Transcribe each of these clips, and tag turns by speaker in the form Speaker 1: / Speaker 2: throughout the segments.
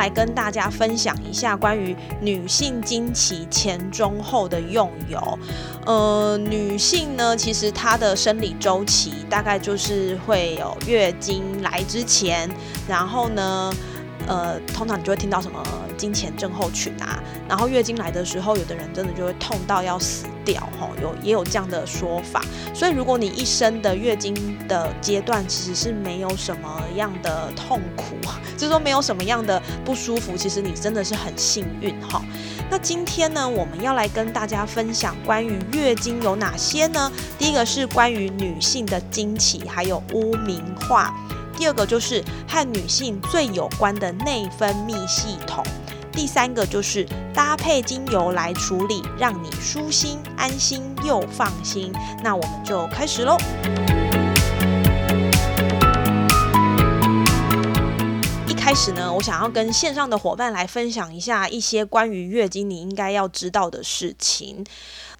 Speaker 1: 来跟大家分享一下关于女性经期前、中、后的用油。呃，女性呢，其实她的生理周期大概就是会有月经来之前，然后呢。呃，通常你就会听到什么金钱症候群啊，然后月经来的时候，有的人真的就会痛到要死掉，吼，有也有这样的说法。所以如果你一生的月经的阶段其实是没有什么样的痛苦，就是说没有什么样的不舒服，其实你真的是很幸运，哈。那今天呢，我们要来跟大家分享关于月经有哪些呢？第一个是关于女性的经期，还有污名化。第二个就是和女性最有关的内分泌系统，第三个就是搭配精油来处理，让你舒心、安心又放心。那我们就开始喽。一开始呢，我想要跟线上的伙伴来分享一下一些关于月经你应该要知道的事情。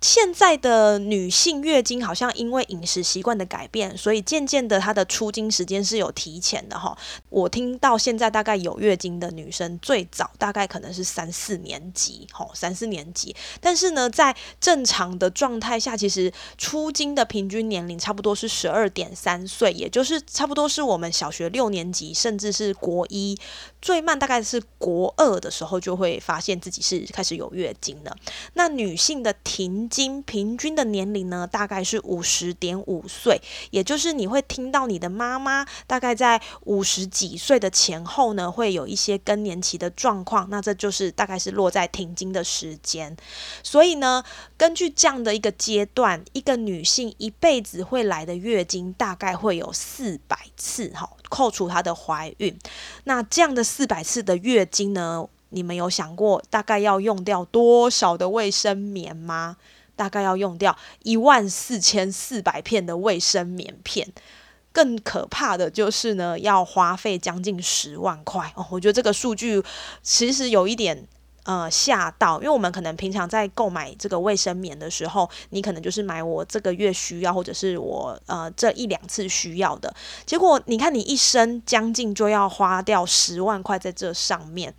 Speaker 1: 现在的女性月经好像因为饮食习惯的改变，所以渐渐的她的出经时间是有提前的哈。我听到现在大概有月经的女生最早大概可能是三四年级，吼三四年级。但是呢，在正常的状态下，其实出经的平均年龄差不多是十二点三岁，也就是差不多是我们小学六年级，甚至是国一。最慢大概是国二的时候就会发现自己是开始有月经了。那女性的停经平均的年龄呢，大概是五十点五岁，也就是你会听到你的妈妈大概在五十几岁的前后呢，会有一些更年期的状况。那这就是大概是落在停经的时间。所以呢，根据这样的一个阶段，一个女性一辈子会来的月经大概会有四百次，哈。扣除她的怀孕，那这样的四百次的月经呢？你们有想过大概要用掉多少的卫生棉吗？大概要用掉一万四千四百片的卫生棉片。更可怕的就是呢，要花费将近十万块哦。我觉得这个数据其实有一点。呃，吓到，因为我们可能平常在购买这个卫生棉的时候，你可能就是买我这个月需要，或者是我呃这一两次需要的。结果你看，你一生将近就要花掉十万块在这上面。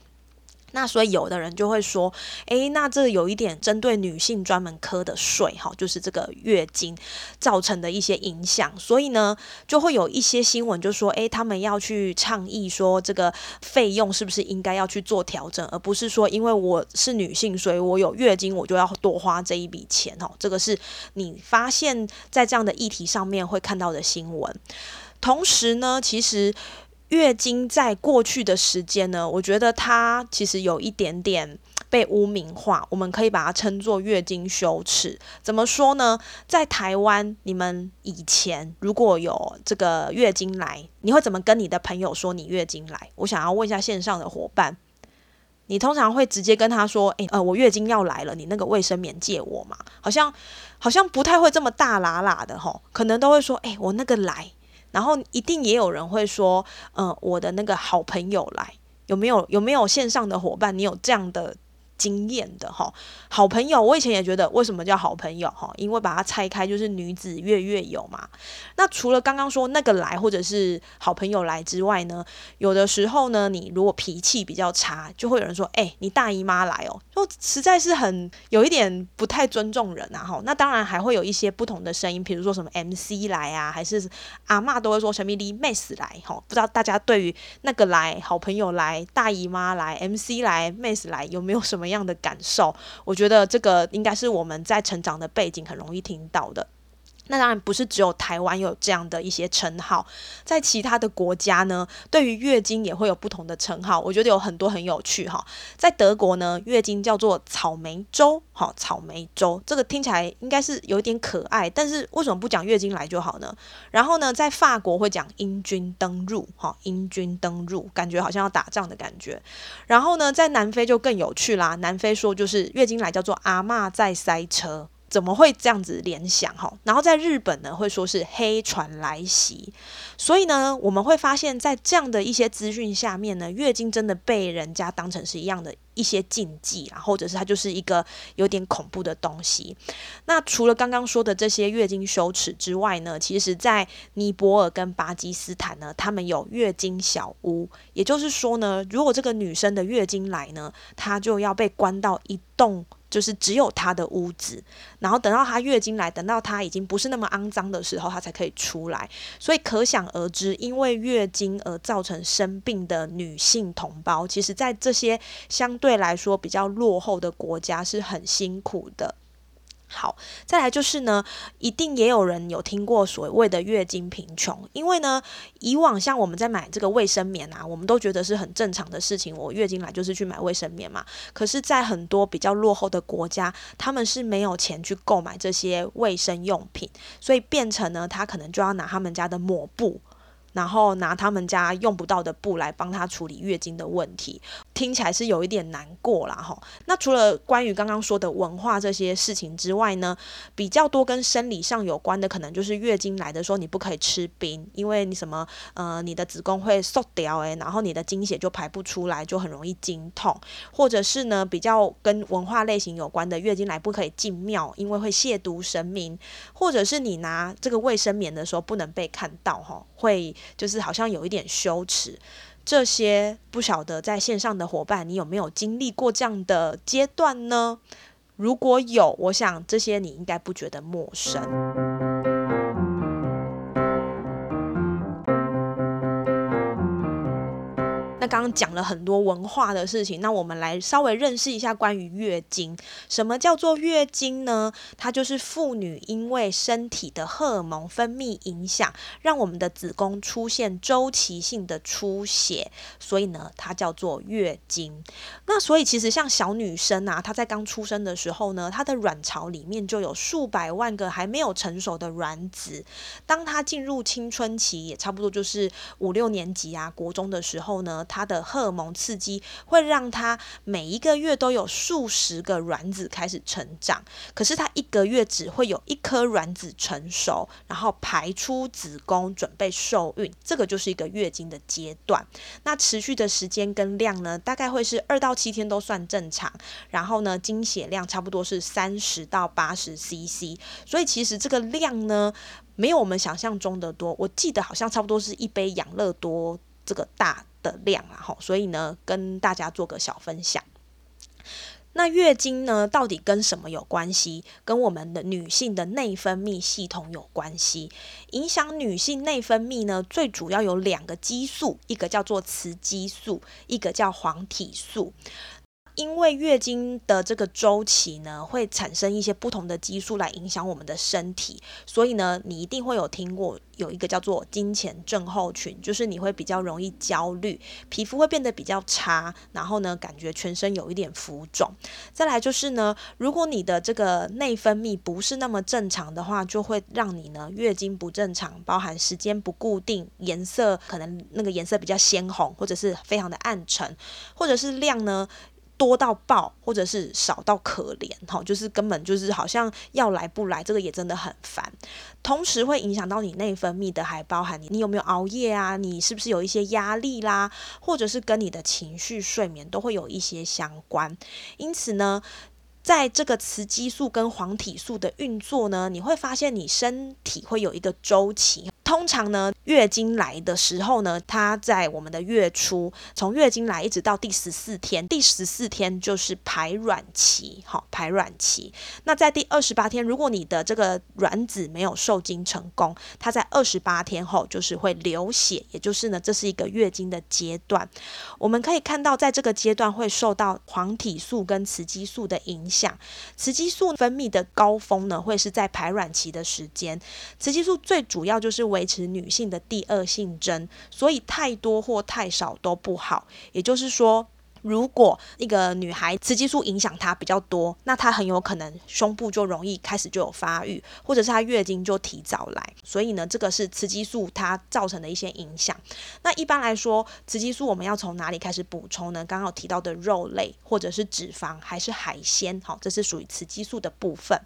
Speaker 1: 那所以有的人就会说，诶，那这有一点针对女性专门科的税，哈，就是这个月经造成的一些影响。所以呢，就会有一些新闻就说，诶，他们要去倡议说，这个费用是不是应该要去做调整，而不是说因为我是女性，所以我有月经我就要多花这一笔钱，哦，这个是你发现在这样的议题上面会看到的新闻。同时呢，其实。月经在过去的时间呢，我觉得它其实有一点点被污名化，我们可以把它称作月经羞耻。怎么说呢？在台湾，你们以前如果有这个月经来，你会怎么跟你的朋友说你月经来？我想要问一下线上的伙伴，你通常会直接跟他说：“诶，呃，我月经要来了，你那个卫生棉借我嘛？”好像好像不太会这么大喇喇的吼，可能都会说：“诶，我那个来。”然后一定也有人会说，嗯，我的那个好朋友来，有没有有没有线上的伙伴？你有这样的？经验的哈，好朋友，我以前也觉得为什么叫好朋友哈，因为把它拆开就是女子月月有嘛。那除了刚刚说那个来或者是好朋友来之外呢，有的时候呢，你如果脾气比较差，就会有人说，哎，你大姨妈来哦，就实在是很有一点不太尊重人啊哈。那当然还会有一些不同的声音，比如说什么 MC 来啊，还是阿妈都会说陈咪咪妹死来哈。不知道大家对于那个来好朋友来、大姨妈来、MC 来、妹死来有没有什么？样的感受，我觉得这个应该是我们在成长的背景很容易听到的。那当然不是只有台湾有这样的一些称号，在其他的国家呢，对于月经也会有不同的称号。我觉得有很多很有趣哈。在德国呢，月经叫做草莓周，哈，草莓周这个听起来应该是有点可爱，但是为什么不讲月经来就好呢？然后呢，在法国会讲英军登陆，哈，英军登陆，感觉好像要打仗的感觉。然后呢，在南非就更有趣啦，南非说就是月经来叫做阿嬷在塞车。怎么会这样子联想哈？然后在日本呢，会说是黑船来袭，所以呢，我们会发现，在这样的一些资讯下面呢，月经真的被人家当成是一样的一些禁忌啊，或者是它就是一个有点恐怖的东西。那除了刚刚说的这些月经羞耻之外呢，其实，在尼泊尔跟巴基斯坦呢，他们有月经小屋，也就是说呢，如果这个女生的月经来呢，她就要被关到一栋。就是只有她的屋子，然后等到她月经来，等到她已经不是那么肮脏的时候，她才可以出来。所以可想而知，因为月经而造成生病的女性同胞，其实在这些相对来说比较落后的国家是很辛苦的。好，再来就是呢，一定也有人有听过所谓的月经贫穷，因为呢，以往像我们在买这个卫生棉啊，我们都觉得是很正常的事情，我月经来就是去买卫生棉嘛。可是，在很多比较落后的国家，他们是没有钱去购买这些卫生用品，所以变成呢，他可能就要拿他们家的抹布。然后拿他们家用不到的布来帮他处理月经的问题，听起来是有一点难过啦哈。那除了关于刚刚说的文化这些事情之外呢，比较多跟生理上有关的，可能就是月经来的时候你不可以吃冰，因为你什么呃你的子宫会缩掉诶，然后你的经血就排不出来，就很容易经痛，或者是呢比较跟文化类型有关的，月经来不可以进庙，因为会亵渎神明，或者是你拿这个卫生棉的时候不能被看到哈，会。就是好像有一点羞耻，这些不晓得在线上的伙伴，你有没有经历过这样的阶段呢？如果有，我想这些你应该不觉得陌生。那刚刚讲了很多文化的事情，那我们来稍微认识一下关于月经。什么叫做月经呢？它就是妇女因为身体的荷尔蒙分泌影响，让我们的子宫出现周期性的出血，所以呢，它叫做月经。那所以其实像小女生啊，她在刚出生的时候呢，她的卵巢里面就有数百万个还没有成熟的卵子。当她进入青春期，也差不多就是五六年级啊，国中的时候呢。它的荷尔蒙刺激会让它每一个月都有数十个卵子开始成长，可是它一个月只会有一颗卵子成熟，然后排出子宫准备受孕，这个就是一个月经的阶段。那持续的时间跟量呢，大概会是二到七天都算正常，然后呢，经血量差不多是三十到八十 CC，所以其实这个量呢，没有我们想象中的多。我记得好像差不多是一杯养乐多这个大。的量啊，哈，所以呢，跟大家做个小分享。那月经呢，到底跟什么有关系？跟我们的女性的内分泌系统有关系。影响女性内分泌呢，最主要有两个激素，一个叫做雌激素，一个叫黄体素。因为月经的这个周期呢，会产生一些不同的激素来影响我们的身体，所以呢，你一定会有听过有一个叫做金钱症候群，就是你会比较容易焦虑，皮肤会变得比较差，然后呢，感觉全身有一点浮肿。再来就是呢，如果你的这个内分泌不是那么正常的话，就会让你呢月经不正常，包含时间不固定，颜色可能那个颜色比较鲜红，或者是非常的暗沉，或者是量呢。多到爆，或者是少到可怜，哈，就是根本就是好像要来不来，这个也真的很烦。同时会影响到你内分泌的，还包含你你有没有熬夜啊？你是不是有一些压力啦？或者是跟你的情绪、睡眠都会有一些相关。因此呢，在这个雌激素跟黄体素的运作呢，你会发现你身体会有一个周期。通常呢，月经来的时候呢，它在我们的月初，从月经来一直到第十四天，第十四天就是排卵期，好，排卵期。那在第二十八天，如果你的这个卵子没有受精成功，它在二十八天后就是会流血，也就是呢，这是一个月经的阶段。我们可以看到，在这个阶段会受到黄体素跟雌激素的影响。雌激素分泌的高峰呢，会是在排卵期的时间。雌激素最主要就是为维持女性的第二性征，所以太多或太少都不好。也就是说。如果一个女孩雌激素影响她比较多，那她很有可能胸部就容易开始就有发育，或者是她月经就提早来。所以呢，这个是雌激素它造成的一些影响。那一般来说，雌激素我们要从哪里开始补充呢？刚刚有提到的肉类，或者是脂肪，还是海鲜？好，这是属于雌激素的部分。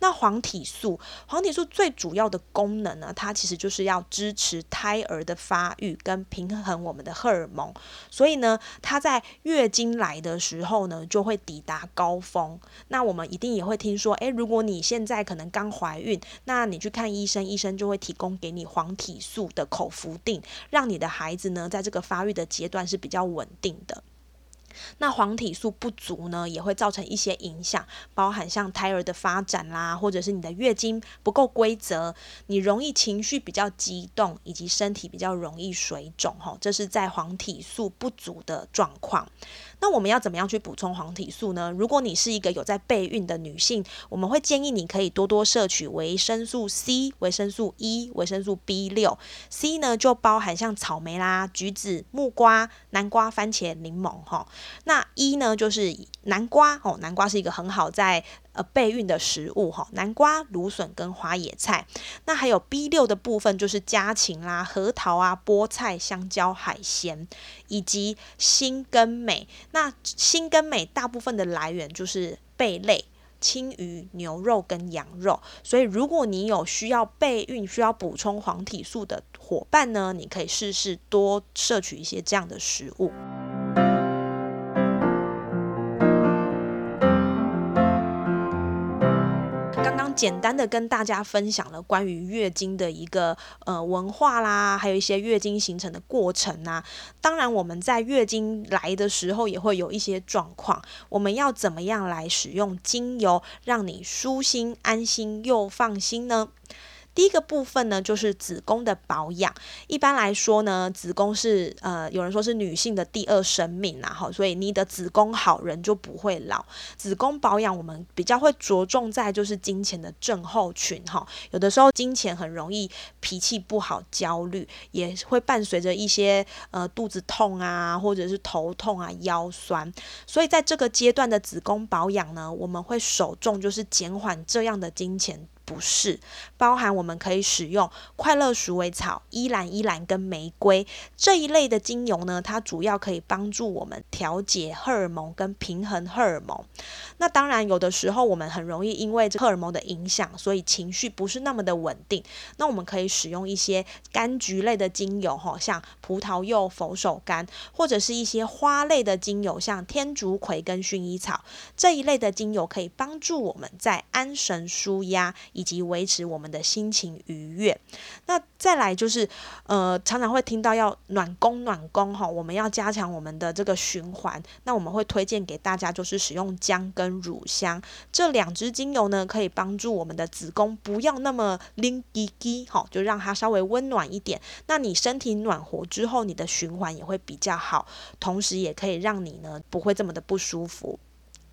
Speaker 1: 那黄体素，黄体素最主要的功能呢，它其实就是要支持胎儿的发育跟平衡我们的荷尔蒙。所以呢，它在月月经来的时候呢，就会抵达高峰。那我们一定也会听说，诶，如果你现在可能刚怀孕，那你去看医生，医生就会提供给你黄体素的口服定，让你的孩子呢，在这个发育的阶段是比较稳定的。那黄体素不足呢，也会造成一些影响，包含像胎儿的发展啦，或者是你的月经不够规则，你容易情绪比较激动，以及身体比较容易水肿，吼，这是在黄体素不足的状况。那我们要怎么样去补充黄体素呢？如果你是一个有在备孕的女性，我们会建议你可以多多摄取维生素 C、维生素 E、维生素 B 六。C 呢就包含像草莓啦、橘子、木瓜、南瓜、番茄、柠檬哈。那 E 呢就是南瓜哦，南瓜是一个很好在备孕的食物哈，南瓜、芦笋跟花野菜。那还有 B 六的部分就是家禽啦、核桃啊、菠菜、香蕉、海鲜，以及锌跟镁。那锌跟镁大部分的来源就是贝类、青鱼、牛肉跟羊肉。所以如果你有需要备孕、需要补充黄体素的伙伴呢，你可以试试多摄取一些这样的食物。简单的跟大家分享了关于月经的一个呃文化啦，还有一些月经形成的过程啊。当然，我们在月经来的时候也会有一些状况，我们要怎么样来使用精油，让你舒心、安心又放心呢？第一个部分呢，就是子宫的保养。一般来说呢，子宫是呃，有人说是女性的第二生命啊，哈，所以你的子宫好，人就不会老。子宫保养，我们比较会着重在就是金钱的症候群，哈，有的时候金钱很容易脾气不好、焦虑，也会伴随着一些呃肚子痛啊，或者是头痛啊、腰酸。所以在这个阶段的子宫保养呢，我们会首重就是减缓这样的金钱。不是，包含我们可以使用快乐鼠尾草、依兰依兰跟玫瑰这一类的精油呢，它主要可以帮助我们调节荷尔蒙跟平衡荷尔蒙。那当然，有的时候我们很容易因为这荷尔蒙的影响，所以情绪不是那么的稳定。那我们可以使用一些柑橘类的精油，哈，像葡萄柚、佛手柑，或者是一些花类的精油，像天竺葵跟薰衣草这一类的精油，可以帮助我们在安神舒压。以及维持我们的心情愉悦。那再来就是，呃，常常会听到要暖宫暖宫哈，我们要加强我们的这个循环。那我们会推荐给大家，就是使用姜跟乳香这两支精油呢，可以帮助我们的子宫不要那么拎滴滴，哈，就让它稍微温暖一点。那你身体暖和之后，你的循环也会比较好，同时也可以让你呢不会这么的不舒服。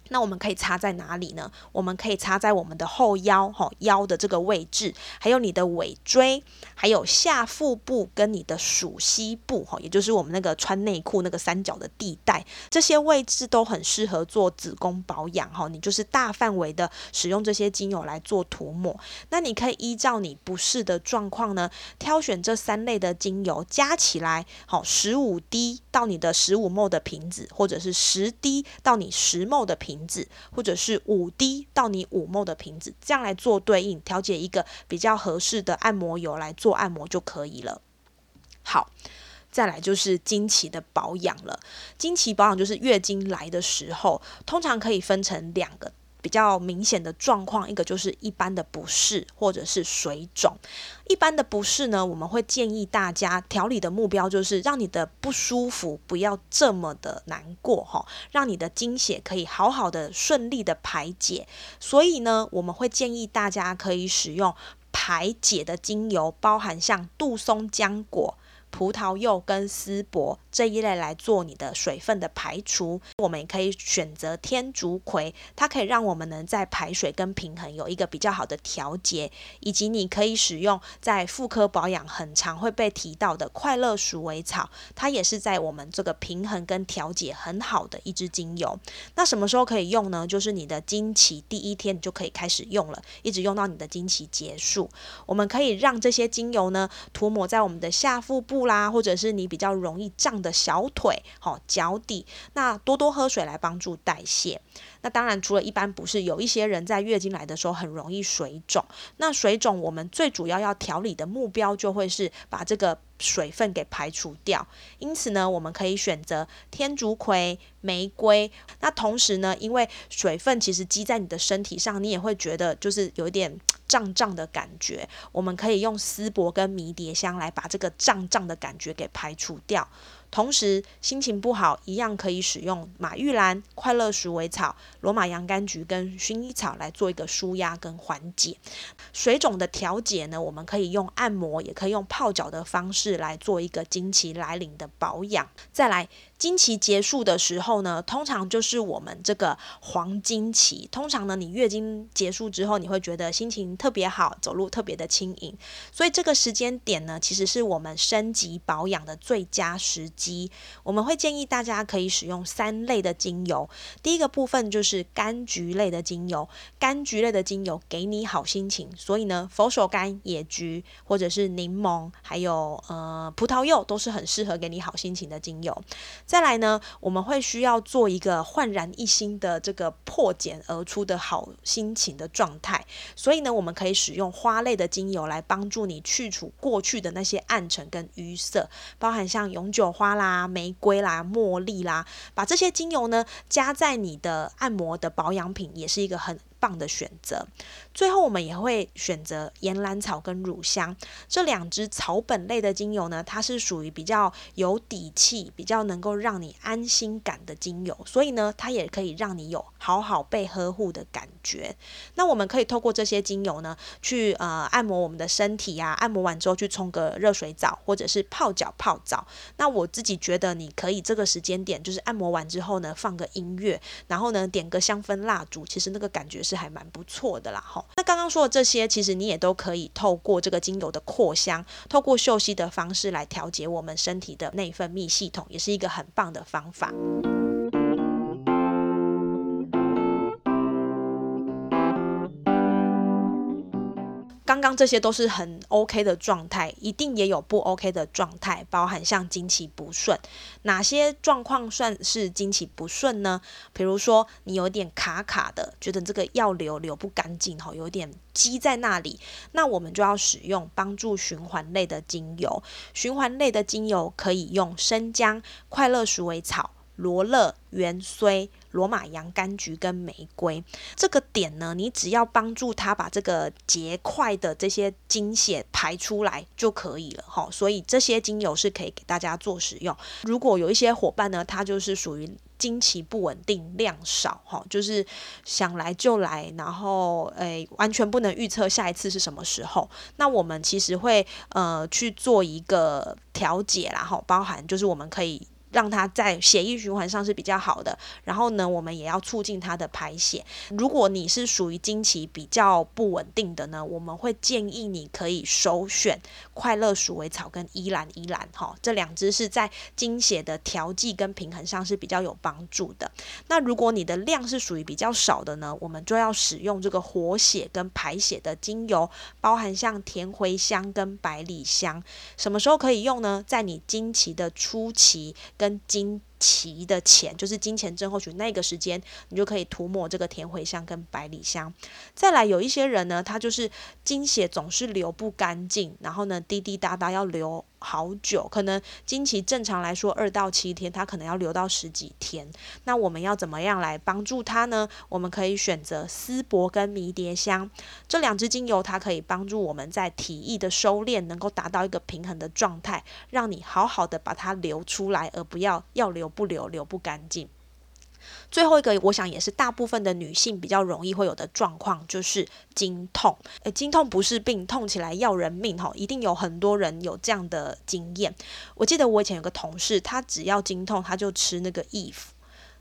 Speaker 1: 那我们可以插在哪里呢？我们可以插在我们的后腰，哈腰的这个位置，还有你的尾椎，还有下腹部跟你的属膝部，哈，也就是我们那个穿内裤那个三角的地带，这些位置都很适合做子宫保养，哈。你就是大范围的使用这些精油来做涂抹。那你可以依照你不适的状况呢，挑选这三类的精油加起来，好十五滴到你的十五沫的瓶子，或者是十滴到你十沫的瓶。瓶子，或者是五滴到你五沫的瓶子，这样来做对应，调节一个比较合适的按摩油来做按摩就可以了。好，再来就是经期的保养了。经期保养就是月经来的时候，通常可以分成两个。比较明显的状况，一个就是一般的不适或者是水肿。一般的不适呢，我们会建议大家调理的目标就是让你的不舒服不要这么的难过哈，让你的经血可以好好的顺利的排解。所以呢，我们会建议大家可以使用排解的精油，包含像杜松浆果。葡萄柚跟丝柏这一类来做你的水分的排除，我们也可以选择天竺葵，它可以让我们能在排水跟平衡有一个比较好的调节，以及你可以使用在妇科保养很常会被提到的快乐鼠尾草，它也是在我们这个平衡跟调节很好的一支精油。那什么时候可以用呢？就是你的经期第一天你就可以开始用了，一直用到你的经期结束。我们可以让这些精油呢涂抹在我们的下腹部。啦，或者是你比较容易胀的小腿、好脚底，那多多喝水来帮助代谢。那当然，除了一般不是，有一些人在月经来的时候很容易水肿。那水肿，我们最主要要调理的目标就会是把这个水分给排除掉。因此呢，我们可以选择天竺葵、玫瑰。那同时呢，因为水分其实积在你的身体上，你也会觉得就是有一点胀胀的感觉。我们可以用丝柏跟迷迭香来把这个胀胀的感觉给排除掉。同时，心情不好一样可以使用马玉兰、快乐鼠尾草、罗马洋甘菊跟薰衣草来做一个舒压跟缓解。水肿的调节呢，我们可以用按摩，也可以用泡脚的方式来做一个经期来临的保养。再来。经期结束的时候呢，通常就是我们这个黄金期。通常呢，你月经结束之后，你会觉得心情特别好，走路特别的轻盈。所以这个时间点呢，其实是我们升级保养的最佳时机。我们会建议大家可以使用三类的精油。第一个部分就是柑橘类的精油，柑橘类的精油给你好心情。所以呢，佛手柑、野菊或者是柠檬，还有呃葡萄柚，都是很适合给你好心情的精油。再来呢，我们会需要做一个焕然一新的这个破茧而出的好心情的状态，所以呢，我们可以使用花类的精油来帮助你去除过去的那些暗沉跟淤色，包含像永久花啦、玫瑰啦、茉莉啦，把这些精油呢加在你的按摩的保养品，也是一个很。棒的选择。最后，我们也会选择岩兰草跟乳香这两支草本类的精油呢，它是属于比较有底气、比较能够让你安心感的精油，所以呢，它也可以让你有好好被呵护的感觉。那我们可以透过这些精油呢，去呃按摩我们的身体呀，按摩完之后去冲个热水澡，或者是泡脚泡澡。那我自己觉得，你可以这个时间点，就是按摩完之后呢，放个音乐，然后呢，点个香氛蜡烛，其实那个感觉。是还蛮不错的啦，哈。那刚刚说的这些，其实你也都可以透过这个精油的扩香，透过嗅吸的方式来调节我们身体的内分泌系统，也是一个很棒的方法。刚刚这些都是很 OK 的状态，一定也有不 OK 的状态，包含像经期不顺，哪些状况算是经期不顺呢？比如说你有点卡卡的，觉得这个药流流不干净哈，有点积在那里，那我们就要使用帮助循环类的精油。循环类的精油可以用生姜、快乐鼠尾草、罗勒、元荽。罗马洋甘菊跟玫瑰这个点呢，你只要帮助他把这个结块的这些精血排出来就可以了哈。所以这些精油是可以给大家做使用。如果有一些伙伴呢，他就是属于经期不稳定、量少哈，就是想来就来，然后诶完全不能预测下一次是什么时候，那我们其实会呃去做一个调节啦哈，包含就是我们可以。让它在血液循环上是比较好的，然后呢，我们也要促进它的排血。如果你是属于经期比较不稳定的呢，我们会建议你可以首选快乐鼠尾草跟依兰依兰哈，这两支是在经血的调剂跟平衡上是比较有帮助的。那如果你的量是属于比较少的呢，我们就要使用这个活血跟排血的精油，包含像甜茴香跟百里香。什么时候可以用呢？在你经期的初期。跟经期的前，就是金钱症候群那个时间，你就可以涂抹这个甜茴香跟百里香。再来，有一些人呢，他就是经血总是流不干净，然后呢滴滴答答要流好久，可能经期正常来说二到七天，他可能要流到十几天。那我们要怎么样来帮助他呢？我们可以选择丝柏跟迷迭香这两支精油，它可以帮助我们在体液的收敛，能够达到一个平衡的状态，让你好好的把它流出来，而不要要流。不流流不干净。最后一个，我想也是大部分的女性比较容易会有的状况，就是经痛。诶，经痛不是病，痛起来要人命吼，一定有很多人有这样的经验。我记得我以前有个同事，她只要经痛，她就吃那个。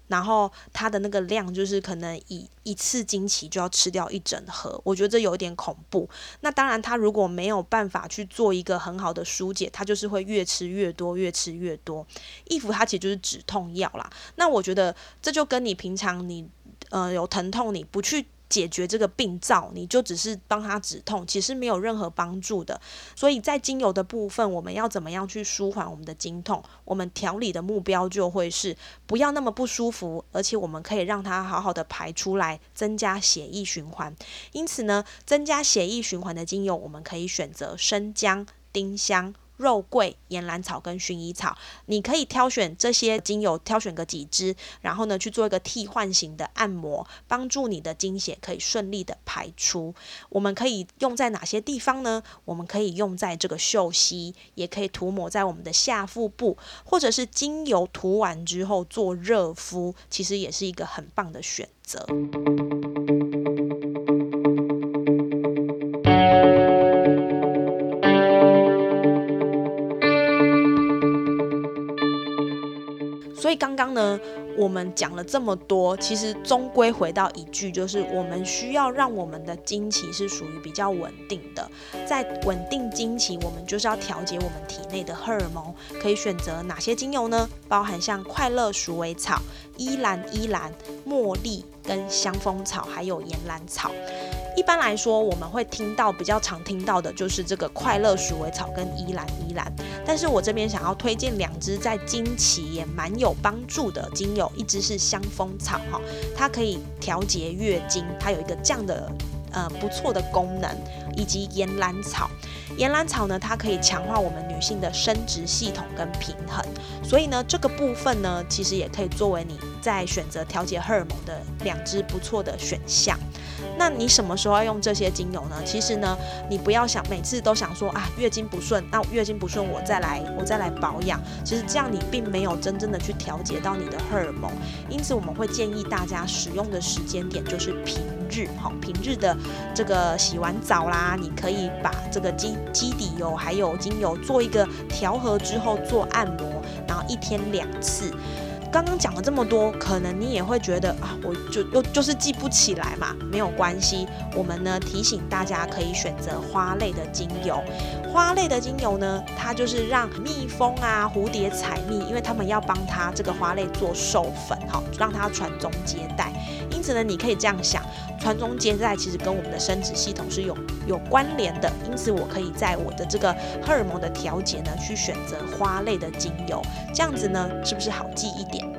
Speaker 1: 然后它的那个量就是可能一一次经期就要吃掉一整盒，我觉得这有点恐怖。那当然，它如果没有办法去做一个很好的疏解，它就是会越吃越多，越吃越多。衣服它其实就是止痛药啦。那我觉得这就跟你平常你呃有疼痛你不去。解决这个病灶，你就只是帮他止痛，其实没有任何帮助的。所以在精油的部分，我们要怎么样去舒缓我们的经痛？我们调理的目标就会是不要那么不舒服，而且我们可以让它好好的排出来，增加血液循环。因此呢，增加血液循环的精油，我们可以选择生姜、丁香。肉桂、岩兰草跟薰衣草，你可以挑选这些精油，挑选个几支，然后呢去做一个替换型的按摩，帮助你的经血可以顺利的排出。我们可以用在哪些地方呢？我们可以用在这个嗅息，也可以涂抹在我们的下腹部，或者是精油涂完之后做热敷，其实也是一个很棒的选择。所以刚刚呢，我们讲了这么多，其实终归回到一句，就是我们需要让我们的经期是属于比较稳定的。在稳定经期，我们就是要调节我们体内的荷尔蒙。可以选择哪些精油呢？包含像快乐鼠尾草、依兰依兰、茉莉跟香蜂草，还有岩兰草。一般来说，我们会听到比较常听到的就是这个快乐鼠尾草跟依兰依兰。但是我这边想要推荐两支在经期也蛮有帮助的精油，一支是香蜂草哈，它可以调节月经，它有一个这样的呃不错的功能，以及岩兰草。岩兰草呢，它可以强化我们女性的生殖系统跟平衡，所以呢，这个部分呢，其实也可以作为你在选择调节荷尔蒙的两支不错的选项。那你什么时候要用这些精油呢？其实呢，你不要想每次都想说啊，月经不顺，那月经不顺我再来我再来保养。其实这样你并没有真正的去调节到你的荷尔蒙。因此我们会建议大家使用的时间点就是平日，哈，平日的这个洗完澡啦，你可以把这个基基底油还有精油做一个调和之后做按摩，然后一天两次。刚刚讲了这么多，可能你也会觉得啊，我就又就是记不起来嘛。没有关系，我们呢提醒大家可以选择花类的精油。花类的精油呢，它就是让蜜蜂啊、蝴蝶采蜜，因为他们要帮它这个花类做授粉，好让它传宗接代。因此呢，你可以这样想，传宗接代其实跟我们的生殖系统是有有关联的。因此，我可以在我的这个荷尔蒙的调节呢，去选择花类的精油，这样子呢，是不是好记一点？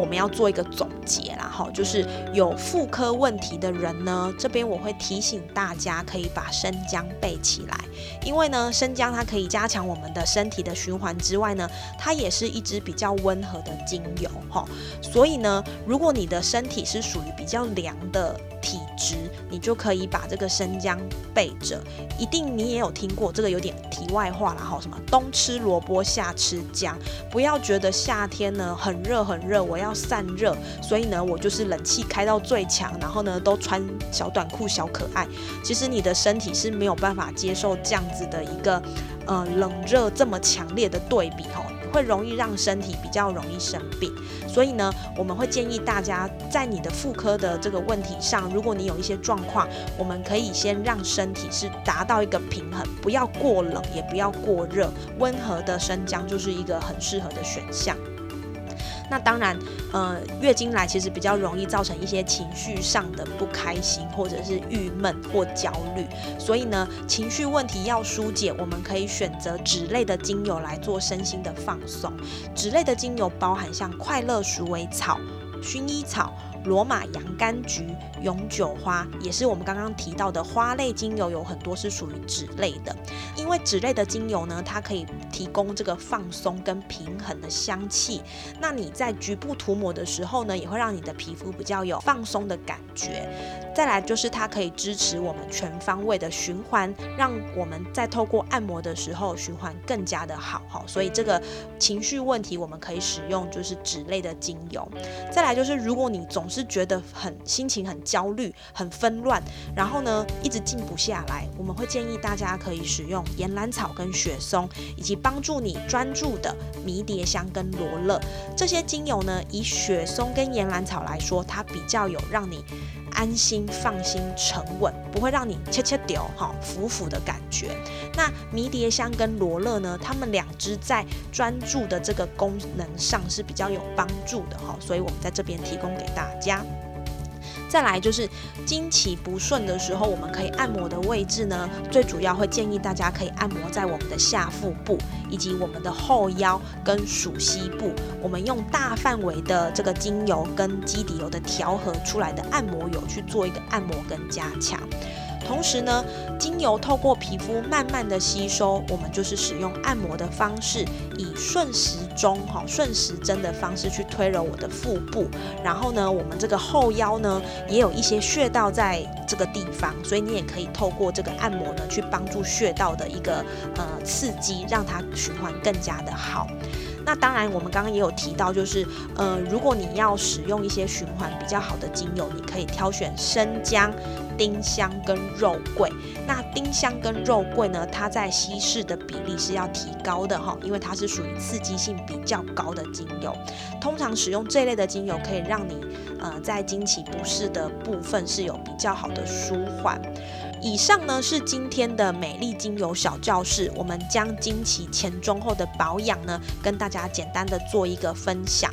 Speaker 1: 我们要做一个总结啦，哈，就是有妇科问题的人呢，这边我会提醒大家，可以把生姜备起来，因为呢，生姜它可以加强我们的身体的循环之外呢，它也是一支比较温和的精油，哈，所以呢，如果你的身体是属于比较凉的。体质，你就可以把这个生姜备着。一定你也有听过这个，有点题外话了哈。什么冬吃萝卜夏吃姜，不要觉得夏天呢很热很热，我要散热，所以呢我就是冷气开到最强，然后呢都穿小短裤小可爱。其实你的身体是没有办法接受这样子的一个呃冷热这么强烈的对比哈。会容易让身体比较容易生病，所以呢，我们会建议大家在你的妇科的这个问题上，如果你有一些状况，我们可以先让身体是达到一个平衡，不要过冷，也不要过热，温和的生姜就是一个很适合的选项。那当然，呃，月经来其实比较容易造成一些情绪上的不开心，或者是郁闷或焦虑。所以呢，情绪问题要疏解，我们可以选择脂类的精油来做身心的放松。脂类的精油包含像快乐鼠尾草、薰衣草。罗马洋甘菊、永久花也是我们刚刚提到的花类精油，有很多是属于脂类的。因为脂类的精油呢，它可以提供这个放松跟平衡的香气。那你在局部涂抹的时候呢，也会让你的皮肤比较有放松的感觉。再来就是它可以支持我们全方位的循环，让我们在透过按摩的时候循环更加的好哈。所以这个情绪问题，我们可以使用就是脂类的精油。再来就是如果你总是觉得很心情很焦虑、很纷乱，然后呢一直静不下来，我们会建议大家可以使用岩兰草跟雪松，以及帮助你专注的迷迭香跟罗勒这些精油呢。以雪松跟岩兰草来说，它比较有让你。安心、放心、沉稳，不会让你切切丢哈、浮浮的感觉。那迷迭香跟罗勒呢？它们两只在专注的这个功能上是比较有帮助的哈，所以我们在这边提供给大家。再来就是经期不顺的时候，我们可以按摩的位置呢，最主要会建议大家可以按摩在我们的下腹部，以及我们的后腰跟属膝部。我们用大范围的这个精油跟肌底油的调和出来的按摩油去做一个按摩跟加强。同时呢，精油透过皮肤慢慢的吸收，我们就是使用按摩的方式，以顺时钟哈顺时针的方式去推揉我的腹部。然后呢，我们这个后腰呢也有一些穴道在这个地方，所以你也可以透过这个按摩呢去帮助穴道的一个呃刺激，让它循环更加的好。那当然，我们刚刚也有提到，就是呃，如果你要使用一些循环比较好的精油，你可以挑选生姜。丁香跟肉桂，那丁香跟肉桂呢？它在稀释的比例是要提高的哈，因为它是属于刺激性比较高的精油。通常使用这类的精油，可以让你呃在经期不适的部分是有比较好的舒缓。以上呢是今天的美丽精油小教室，我们将经期前中后的保养呢，跟大家简单的做一个分享。